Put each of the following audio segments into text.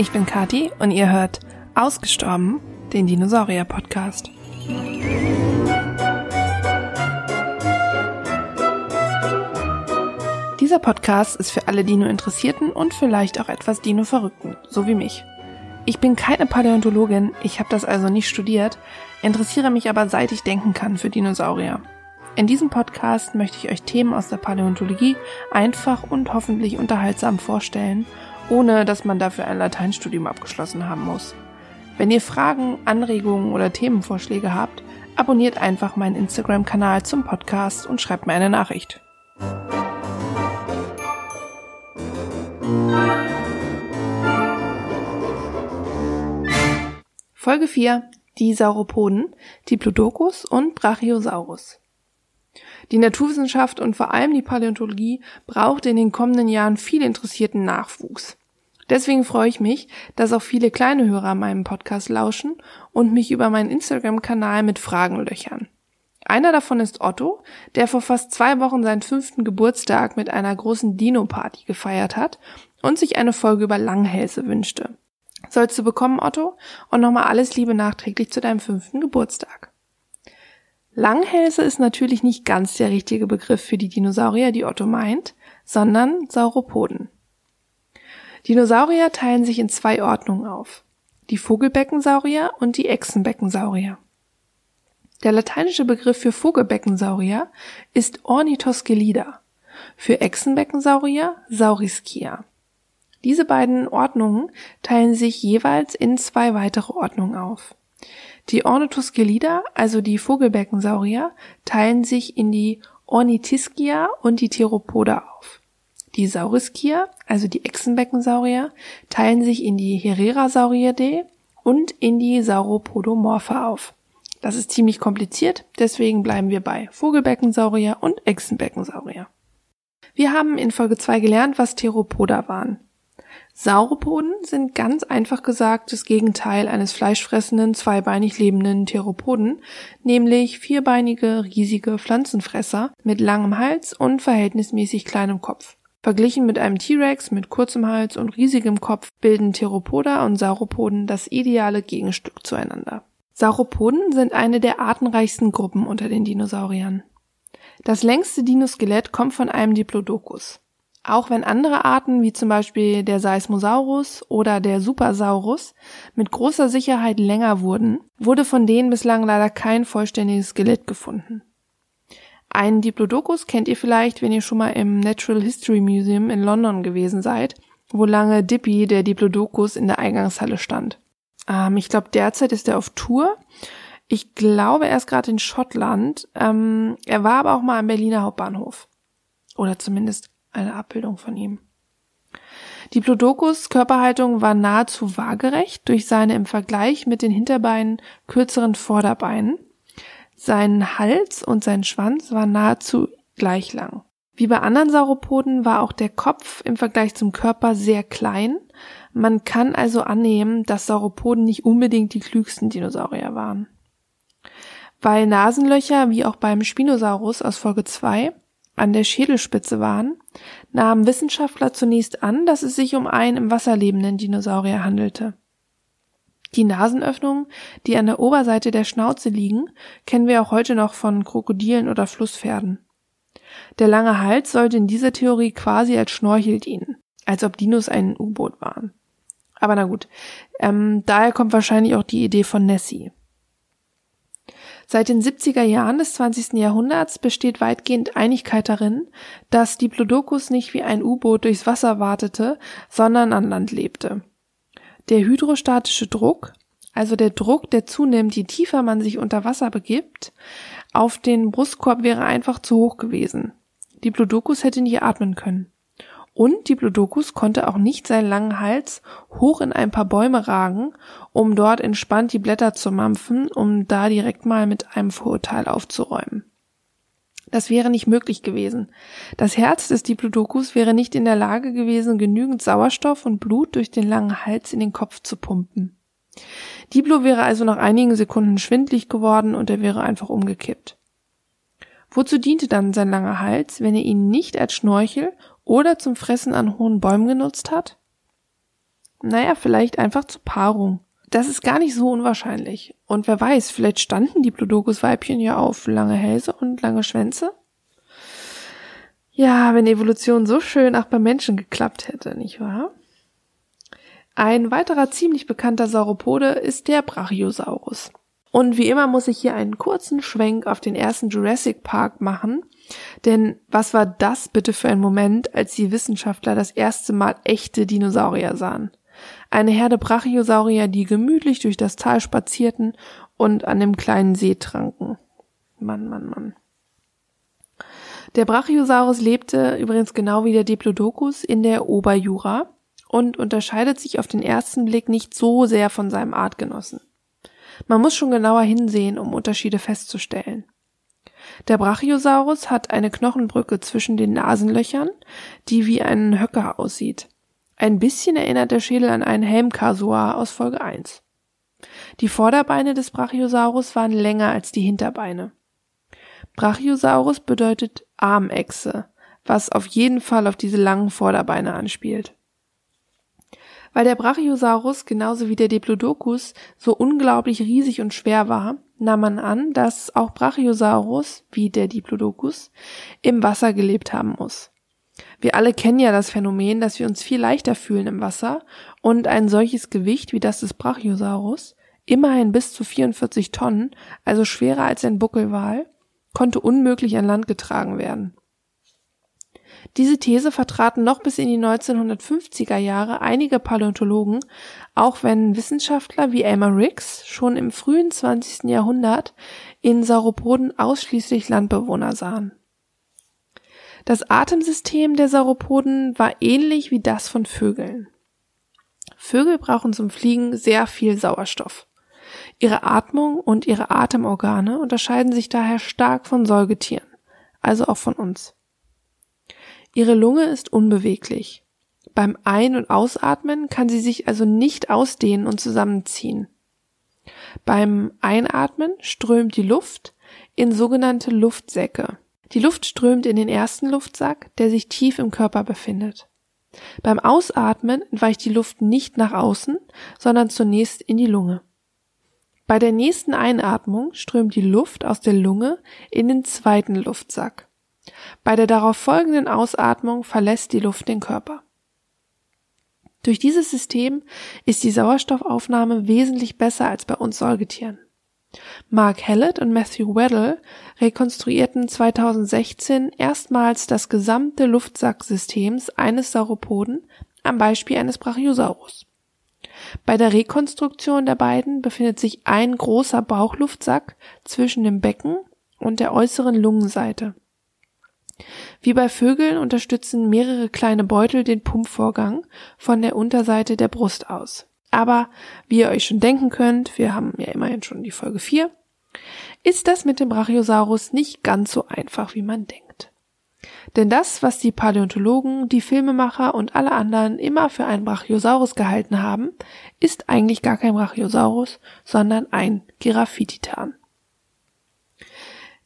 ich bin Kati und ihr hört Ausgestorben, den Dinosaurier-Podcast. Dieser Podcast ist für alle Dino-Interessierten und vielleicht auch etwas Dino-Verrückten, so wie mich. Ich bin keine Paläontologin, ich habe das also nicht studiert, interessiere mich aber seit ich denken kann für Dinosaurier. In diesem Podcast möchte ich euch Themen aus der Paläontologie einfach und hoffentlich unterhaltsam vorstellen, ohne dass man dafür ein Lateinstudium abgeschlossen haben muss. Wenn ihr Fragen, Anregungen oder Themenvorschläge habt, abonniert einfach meinen Instagram-Kanal zum Podcast und schreibt mir eine Nachricht. Folge 4. Die Sauropoden, Diplodocus und Brachiosaurus. Die Naturwissenschaft und vor allem die Paläontologie braucht in den kommenden Jahren viel interessierten Nachwuchs. Deswegen freue ich mich, dass auch viele kleine Hörer meinem Podcast lauschen und mich über meinen Instagram-Kanal mit Fragen löchern. Einer davon ist Otto, der vor fast zwei Wochen seinen fünften Geburtstag mit einer großen Dino-Party gefeiert hat und sich eine Folge über Langhälse wünschte. Sollst du bekommen, Otto, und nochmal alles Liebe nachträglich zu deinem fünften Geburtstag. Langhälse ist natürlich nicht ganz der richtige Begriff für die Dinosaurier, die Otto meint, sondern Sauropoden. Dinosaurier teilen sich in zwei Ordnungen auf. Die Vogelbeckensaurier und die Echsenbeckensaurier. Der lateinische Begriff für Vogelbeckensaurier ist Ornithoscelida, für Echsenbeckensaurier Saurischia. Diese beiden Ordnungen teilen sich jeweils in zwei weitere Ordnungen auf. Die Ornithoscelida, also die Vogelbeckensaurier, teilen sich in die Ornithischia und die Theropoda auf. Die Saurischia, also die Echsenbeckensaurier, teilen sich in die Herrerasauridae und in die Sauropodomorpha auf. Das ist ziemlich kompliziert, deswegen bleiben wir bei Vogelbeckensaurier und Echsenbeckensaurier. Wir haben in Folge 2 gelernt, was Theropoda waren. Sauropoden sind ganz einfach gesagt das Gegenteil eines fleischfressenden, zweibeinig lebenden Theropoden, nämlich vierbeinige, riesige Pflanzenfresser mit langem Hals und verhältnismäßig kleinem Kopf. Verglichen mit einem T-Rex mit kurzem Hals und riesigem Kopf bilden Theropoda und Sauropoden das ideale Gegenstück zueinander. Sauropoden sind eine der artenreichsten Gruppen unter den Dinosauriern. Das längste Dinoskelett kommt von einem Diplodocus. Auch wenn andere Arten wie zum Beispiel der Seismosaurus oder der Supersaurus mit großer Sicherheit länger wurden, wurde von denen bislang leider kein vollständiges Skelett gefunden. Einen Diplodocus kennt ihr vielleicht, wenn ihr schon mal im Natural History Museum in London gewesen seid, wo lange Dippy, der Diplodocus, in der Eingangshalle stand. Ähm, ich glaube, derzeit ist er auf Tour. Ich glaube, er ist gerade in Schottland. Ähm, er war aber auch mal am Berliner Hauptbahnhof. Oder zumindest eine Abbildung von ihm. Diplodocus Körperhaltung war nahezu waagerecht durch seine im Vergleich mit den Hinterbeinen kürzeren Vorderbeinen. Sein Hals und sein Schwanz waren nahezu gleich lang. Wie bei anderen Sauropoden war auch der Kopf im Vergleich zum Körper sehr klein. Man kann also annehmen, dass Sauropoden nicht unbedingt die klügsten Dinosaurier waren. Weil Nasenlöcher, wie auch beim Spinosaurus aus Folge 2, an der Schädelspitze waren, nahmen Wissenschaftler zunächst an, dass es sich um einen im Wasser lebenden Dinosaurier handelte. Die Nasenöffnungen, die an der Oberseite der Schnauze liegen, kennen wir auch heute noch von Krokodilen oder Flusspferden. Der lange Hals sollte in dieser Theorie quasi als Schnorchel dienen, als ob Dinos ein U-Boot waren. Aber na gut, ähm, daher kommt wahrscheinlich auch die Idee von Nessie. Seit den 70er Jahren des 20. Jahrhunderts besteht weitgehend Einigkeit darin, dass Diplodocus nicht wie ein U-Boot durchs Wasser wartete, sondern an Land lebte. Der hydrostatische Druck, also der Druck, der zunimmt, je tiefer man sich unter Wasser begibt, auf den Brustkorb wäre einfach zu hoch gewesen. Diplodocus hätte nicht atmen können. Und Diplodocus konnte auch nicht seinen langen Hals hoch in ein paar Bäume ragen, um dort entspannt die Blätter zu mampfen, um da direkt mal mit einem Vorurteil aufzuräumen. Das wäre nicht möglich gewesen. Das Herz des Diplodocus wäre nicht in der Lage gewesen, genügend Sauerstoff und Blut durch den langen Hals in den Kopf zu pumpen. Diplo wäre also nach einigen Sekunden schwindlig geworden und er wäre einfach umgekippt. Wozu diente dann sein langer Hals, wenn er ihn nicht als Schnorchel oder zum Fressen an hohen Bäumen genutzt hat? Naja, vielleicht einfach zur Paarung. Das ist gar nicht so unwahrscheinlich. Und wer weiß, vielleicht standen die Plodocus-Weibchen ja auf lange Hälse und lange Schwänze. Ja, wenn Evolution so schön auch beim Menschen geklappt hätte, nicht wahr? Ein weiterer ziemlich bekannter Sauropode ist der Brachiosaurus. Und wie immer muss ich hier einen kurzen Schwenk auf den ersten Jurassic Park machen. Denn was war das bitte für ein Moment, als die Wissenschaftler das erste Mal echte Dinosaurier sahen? Eine Herde Brachiosaurier, die gemütlich durch das Tal spazierten und an dem kleinen See tranken. Mann, Mann, Mann. Der Brachiosaurus lebte übrigens genau wie der Diplodocus in der Oberjura und unterscheidet sich auf den ersten Blick nicht so sehr von seinem Artgenossen. Man muss schon genauer hinsehen, um Unterschiede festzustellen. Der Brachiosaurus hat eine Knochenbrücke zwischen den Nasenlöchern, die wie ein Höcker aussieht. Ein bisschen erinnert der Schädel an einen Helmkasuar aus Folge 1. Die Vorderbeine des Brachiosaurus waren länger als die Hinterbeine. Brachiosaurus bedeutet Armechse, was auf jeden Fall auf diese langen Vorderbeine anspielt. Weil der Brachiosaurus genauso wie der Diplodocus so unglaublich riesig und schwer war, nahm man an, dass auch Brachiosaurus, wie der Diplodocus, im Wasser gelebt haben muss. Wir alle kennen ja das Phänomen, dass wir uns viel leichter fühlen im Wasser und ein solches Gewicht wie das des Brachiosaurus, immerhin bis zu 44 Tonnen, also schwerer als ein Buckelwal, konnte unmöglich an Land getragen werden. Diese These vertraten noch bis in die 1950er Jahre einige Paläontologen, auch wenn Wissenschaftler wie Elmer Riggs schon im frühen 20. Jahrhundert in Sauropoden ausschließlich Landbewohner sahen. Das Atemsystem der Sauropoden war ähnlich wie das von Vögeln. Vögel brauchen zum Fliegen sehr viel Sauerstoff. Ihre Atmung und ihre Atemorgane unterscheiden sich daher stark von Säugetieren, also auch von uns. Ihre Lunge ist unbeweglich. Beim Ein- und Ausatmen kann sie sich also nicht ausdehnen und zusammenziehen. Beim Einatmen strömt die Luft in sogenannte Luftsäcke. Die Luft strömt in den ersten Luftsack, der sich tief im Körper befindet. Beim Ausatmen entweicht die Luft nicht nach außen, sondern zunächst in die Lunge. Bei der nächsten Einatmung strömt die Luft aus der Lunge in den zweiten Luftsack. Bei der darauf folgenden Ausatmung verlässt die Luft den Körper. Durch dieses System ist die Sauerstoffaufnahme wesentlich besser als bei uns Säugetieren. Mark Hallett und Matthew Weddell rekonstruierten 2016 erstmals das gesamte Luftsacksystems eines Sauropoden am Beispiel eines Brachiosaurus. Bei der Rekonstruktion der beiden befindet sich ein großer Bauchluftsack zwischen dem Becken und der äußeren Lungenseite. Wie bei Vögeln unterstützen mehrere kleine Beutel den Pumpvorgang von der Unterseite der Brust aus. Aber wie ihr euch schon denken könnt, wir haben ja immerhin schon die Folge 4, ist das mit dem Brachiosaurus nicht ganz so einfach, wie man denkt. Denn das, was die Paläontologen, die Filmemacher und alle anderen immer für einen Brachiosaurus gehalten haben, ist eigentlich gar kein Brachiosaurus, sondern ein Giraffititan.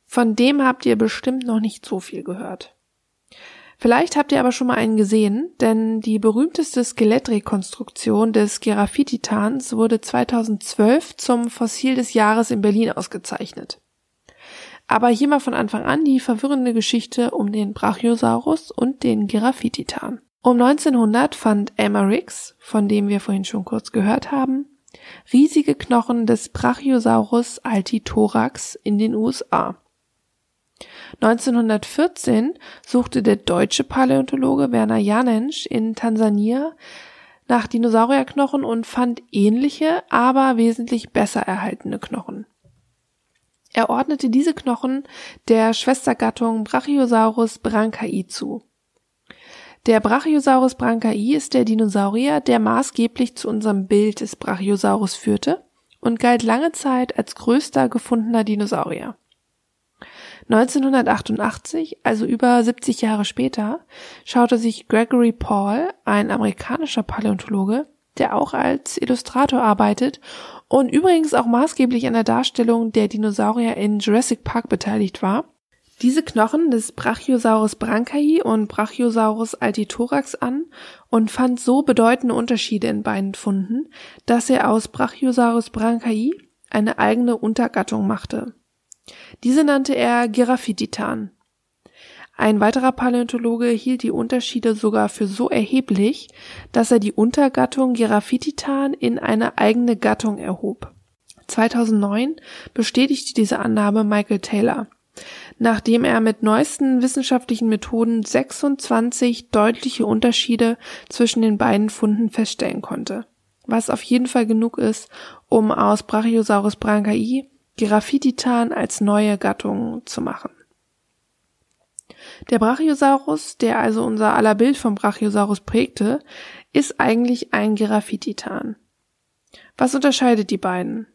Von dem habt ihr bestimmt noch nicht so viel gehört. Vielleicht habt ihr aber schon mal einen gesehen, denn die berühmteste Skelettrekonstruktion des Giraffititans wurde 2012 zum Fossil des Jahres in Berlin ausgezeichnet. Aber hier mal von Anfang an die verwirrende Geschichte um den Brachiosaurus und den Giraffititan. Um 1900 fand Elmer Riggs, von dem wir vorhin schon kurz gehört haben, riesige Knochen des Brachiosaurus altithorax in den USA. 1914 suchte der deutsche Paläontologe Werner Janensch in Tansania nach Dinosaurierknochen und fand ähnliche, aber wesentlich besser erhaltene Knochen. Er ordnete diese Knochen der Schwestergattung Brachiosaurus brancai zu. Der Brachiosaurus brancai ist der Dinosaurier, der maßgeblich zu unserem Bild des Brachiosaurus führte und galt lange Zeit als größter gefundener Dinosaurier. 1988, also über 70 Jahre später, schaute sich Gregory Paul, ein amerikanischer Paläontologe, der auch als Illustrator arbeitet und übrigens auch maßgeblich an der Darstellung der Dinosaurier in Jurassic Park beteiligt war, diese Knochen des Brachiosaurus brancai und Brachiosaurus altithorax an und fand so bedeutende Unterschiede in beiden Funden, dass er aus Brachiosaurus brancai eine eigene Untergattung machte. Diese nannte er Giraffititan. Ein weiterer Paläontologe hielt die Unterschiede sogar für so erheblich, dass er die Untergattung Giraffititan in eine eigene Gattung erhob. 2009 bestätigte diese Annahme Michael Taylor, nachdem er mit neuesten wissenschaftlichen Methoden 26 deutliche Unterschiede zwischen den beiden Funden feststellen konnte, was auf jeden Fall genug ist, um aus Brachiosaurus brancai Giraffititan als neue Gattung zu machen. Der Brachiosaurus, der also unser aller Bild vom Brachiosaurus prägte, ist eigentlich ein Giraffititan. Was unterscheidet die beiden?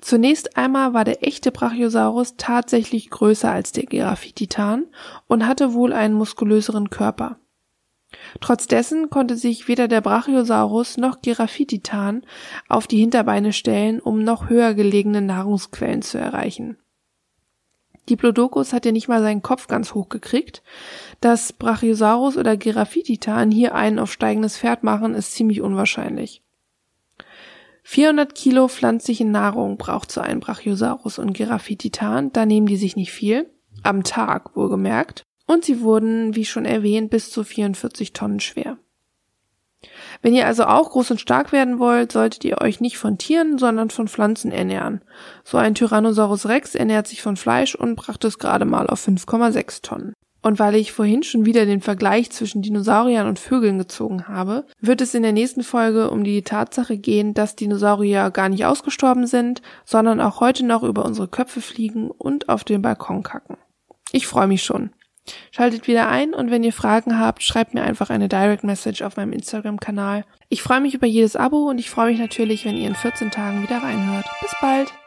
Zunächst einmal war der echte Brachiosaurus tatsächlich größer als der Giraffititan und hatte wohl einen muskulöseren Körper. Trotz dessen konnte sich weder der Brachiosaurus noch Giraffititan auf die Hinterbeine stellen, um noch höher gelegene Nahrungsquellen zu erreichen. Diplodocus hat ja nicht mal seinen Kopf ganz hoch gekriegt. Dass Brachiosaurus oder Giraffititan hier einen auf steigendes Pferd machen, ist ziemlich unwahrscheinlich. 400 Kilo pflanzliche Nahrung braucht so ein Brachiosaurus und Giraffititan, da nehmen die sich nicht viel, am Tag wohlgemerkt, und sie wurden, wie schon erwähnt, bis zu 44 Tonnen schwer. Wenn ihr also auch groß und stark werden wollt, solltet ihr euch nicht von Tieren, sondern von Pflanzen ernähren. So ein Tyrannosaurus Rex ernährt sich von Fleisch und brachte es gerade mal auf 5,6 Tonnen. Und weil ich vorhin schon wieder den Vergleich zwischen Dinosauriern und Vögeln gezogen habe, wird es in der nächsten Folge um die Tatsache gehen, dass Dinosaurier gar nicht ausgestorben sind, sondern auch heute noch über unsere Köpfe fliegen und auf den Balkon kacken. Ich freue mich schon. Schaltet wieder ein und wenn ihr Fragen habt, schreibt mir einfach eine Direct Message auf meinem Instagram-Kanal. Ich freue mich über jedes Abo und ich freue mich natürlich, wenn ihr in 14 Tagen wieder reinhört. Bis bald!